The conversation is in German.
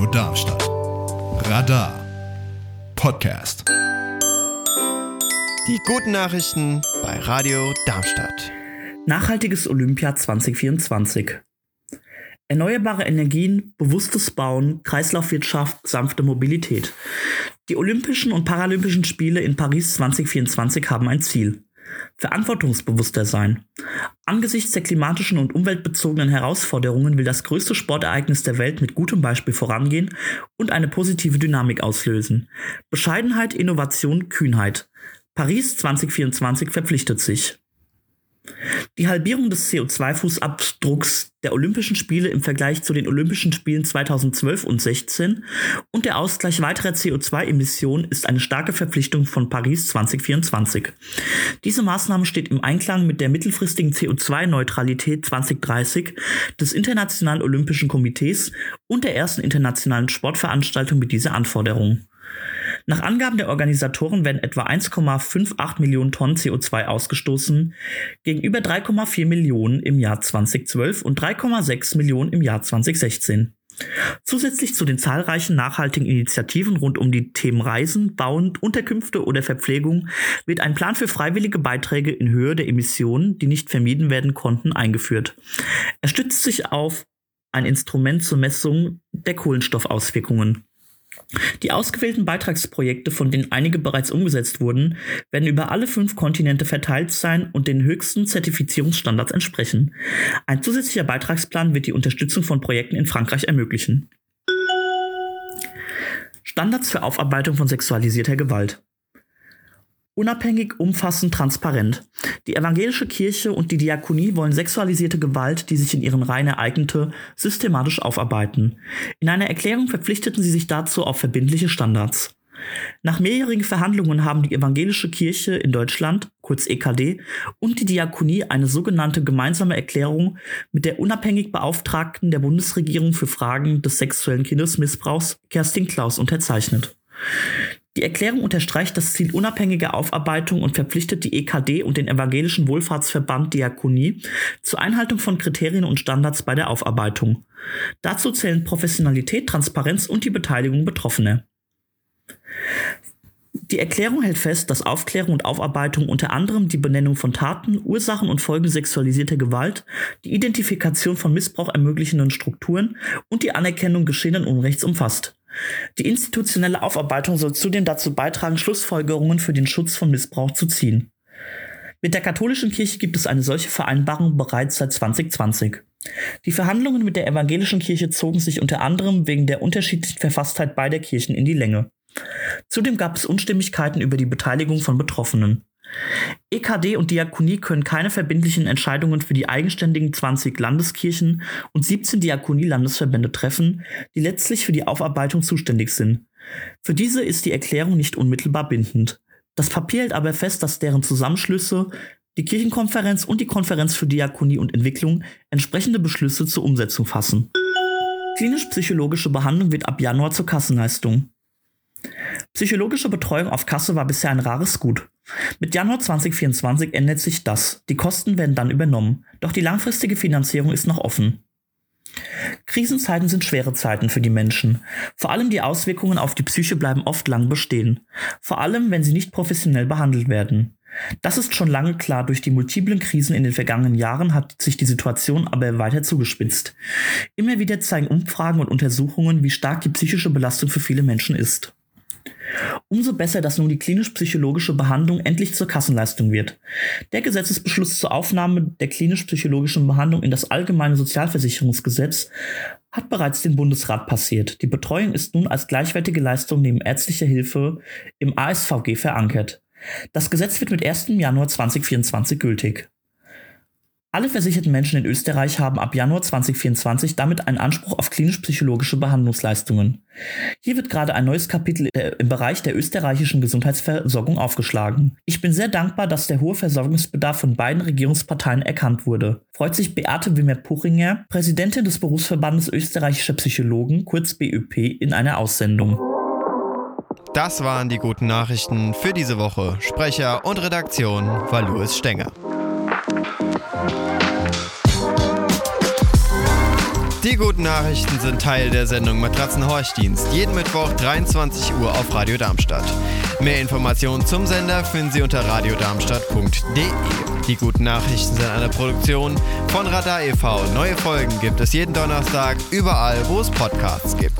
Radio Darmstadt. Radar Podcast. Die guten Nachrichten bei Radio Darmstadt. Nachhaltiges Olympia 2024. Erneuerbare Energien, bewusstes Bauen, Kreislaufwirtschaft, sanfte Mobilität. Die Olympischen und Paralympischen Spiele in Paris 2024 haben ein Ziel. Verantwortungsbewusster sein. Angesichts der klimatischen und umweltbezogenen Herausforderungen will das größte Sportereignis der Welt mit gutem Beispiel vorangehen und eine positive Dynamik auslösen. Bescheidenheit, Innovation, Kühnheit. Paris 2024 verpflichtet sich. Die Halbierung des CO2-Fußabdrucks der Olympischen Spiele im Vergleich zu den Olympischen Spielen 2012 und 16 und der Ausgleich weiterer CO2-Emissionen ist eine starke Verpflichtung von Paris 2024. Diese Maßnahme steht im Einklang mit der mittelfristigen CO2-Neutralität 2030 des Internationalen Olympischen Komitees und der ersten internationalen Sportveranstaltung mit dieser Anforderung. Nach Angaben der Organisatoren werden etwa 1,58 Millionen Tonnen CO2 ausgestoßen, gegenüber 3,4 Millionen im Jahr 2012 und 3,6 Millionen im Jahr 2016. Zusätzlich zu den zahlreichen nachhaltigen Initiativen rund um die Themen Reisen, Bauen, Unterkünfte oder Verpflegung wird ein Plan für freiwillige Beiträge in Höhe der Emissionen, die nicht vermieden werden konnten, eingeführt. Er stützt sich auf ein Instrument zur Messung der Kohlenstoffauswirkungen. Die ausgewählten Beitragsprojekte, von denen einige bereits umgesetzt wurden, werden über alle fünf Kontinente verteilt sein und den höchsten Zertifizierungsstandards entsprechen. Ein zusätzlicher Beitragsplan wird die Unterstützung von Projekten in Frankreich ermöglichen. Standards für Aufarbeitung von sexualisierter Gewalt. Unabhängig, umfassend, transparent. Die evangelische Kirche und die Diakonie wollen sexualisierte Gewalt, die sich in ihren Reihen ereignete, systematisch aufarbeiten. In einer Erklärung verpflichteten sie sich dazu auf verbindliche Standards. Nach mehrjährigen Verhandlungen haben die evangelische Kirche in Deutschland, kurz EKD, und die Diakonie eine sogenannte gemeinsame Erklärung mit der unabhängig Beauftragten der Bundesregierung für Fragen des sexuellen Kindesmissbrauchs, Kerstin Klaus, unterzeichnet. Die Erklärung unterstreicht das Ziel unabhängiger Aufarbeitung und verpflichtet die EKD und den Evangelischen Wohlfahrtsverband Diakonie zur Einhaltung von Kriterien und Standards bei der Aufarbeitung. Dazu zählen Professionalität, Transparenz und die Beteiligung Betroffener. Die Erklärung hält fest, dass Aufklärung und Aufarbeitung unter anderem die Benennung von Taten, Ursachen und Folgen sexualisierter Gewalt, die Identifikation von Missbrauch ermöglichenden Strukturen und die Anerkennung geschehenen Unrechts umfasst. Die institutionelle Aufarbeitung soll zudem dazu beitragen, Schlussfolgerungen für den Schutz von Missbrauch zu ziehen. Mit der katholischen Kirche gibt es eine solche Vereinbarung bereits seit 2020. Die Verhandlungen mit der evangelischen Kirche zogen sich unter anderem wegen der unterschiedlichen Verfasstheit beider Kirchen in die Länge. Zudem gab es Unstimmigkeiten über die Beteiligung von Betroffenen. EKD und Diakonie können keine verbindlichen Entscheidungen für die eigenständigen 20 Landeskirchen und 17 Diakonie-Landesverbände treffen, die letztlich für die Aufarbeitung zuständig sind. Für diese ist die Erklärung nicht unmittelbar bindend. Das Papier hält aber fest, dass deren Zusammenschlüsse, die Kirchenkonferenz und die Konferenz für Diakonie und Entwicklung entsprechende Beschlüsse zur Umsetzung fassen. Klinisch-psychologische Behandlung wird ab Januar zur Kassenleistung. Psychologische Betreuung auf Kasse war bisher ein rares Gut. Mit Januar 2024 ändert sich das. Die Kosten werden dann übernommen. Doch die langfristige Finanzierung ist noch offen. Krisenzeiten sind schwere Zeiten für die Menschen. Vor allem die Auswirkungen auf die Psyche bleiben oft lang bestehen. Vor allem, wenn sie nicht professionell behandelt werden. Das ist schon lange klar. Durch die multiplen Krisen in den vergangenen Jahren hat sich die Situation aber weiter zugespitzt. Immer wieder zeigen Umfragen und Untersuchungen, wie stark die psychische Belastung für viele Menschen ist. Umso besser, dass nun die klinisch-psychologische Behandlung endlich zur Kassenleistung wird. Der Gesetzesbeschluss zur Aufnahme der klinisch-psychologischen Behandlung in das allgemeine Sozialversicherungsgesetz hat bereits den Bundesrat passiert. Die Betreuung ist nun als gleichwertige Leistung neben ärztlicher Hilfe im ASVG verankert. Das Gesetz wird mit 1. Januar 2024 gültig. Alle versicherten Menschen in Österreich haben ab Januar 2024 damit einen Anspruch auf klinisch-psychologische Behandlungsleistungen. Hier wird gerade ein neues Kapitel im Bereich der österreichischen Gesundheitsversorgung aufgeschlagen. Ich bin sehr dankbar, dass der hohe Versorgungsbedarf von beiden Regierungsparteien erkannt wurde. Freut sich Beate Wimmer-Puchinger, Präsidentin des Berufsverbandes österreichischer Psychologen, kurz BÖP, in einer Aussendung. Das waren die guten Nachrichten für diese Woche. Sprecher und Redaktion war Louis Stenger. Die guten Nachrichten sind Teil der Sendung Matratzenhorchdienst. Jeden Mittwoch 23 Uhr auf Radio Darmstadt. Mehr Informationen zum Sender finden Sie unter radiodarmstadt.de. Die guten Nachrichten sind eine Produktion von Radar e.V. Neue Folgen gibt es jeden Donnerstag überall, wo es Podcasts gibt.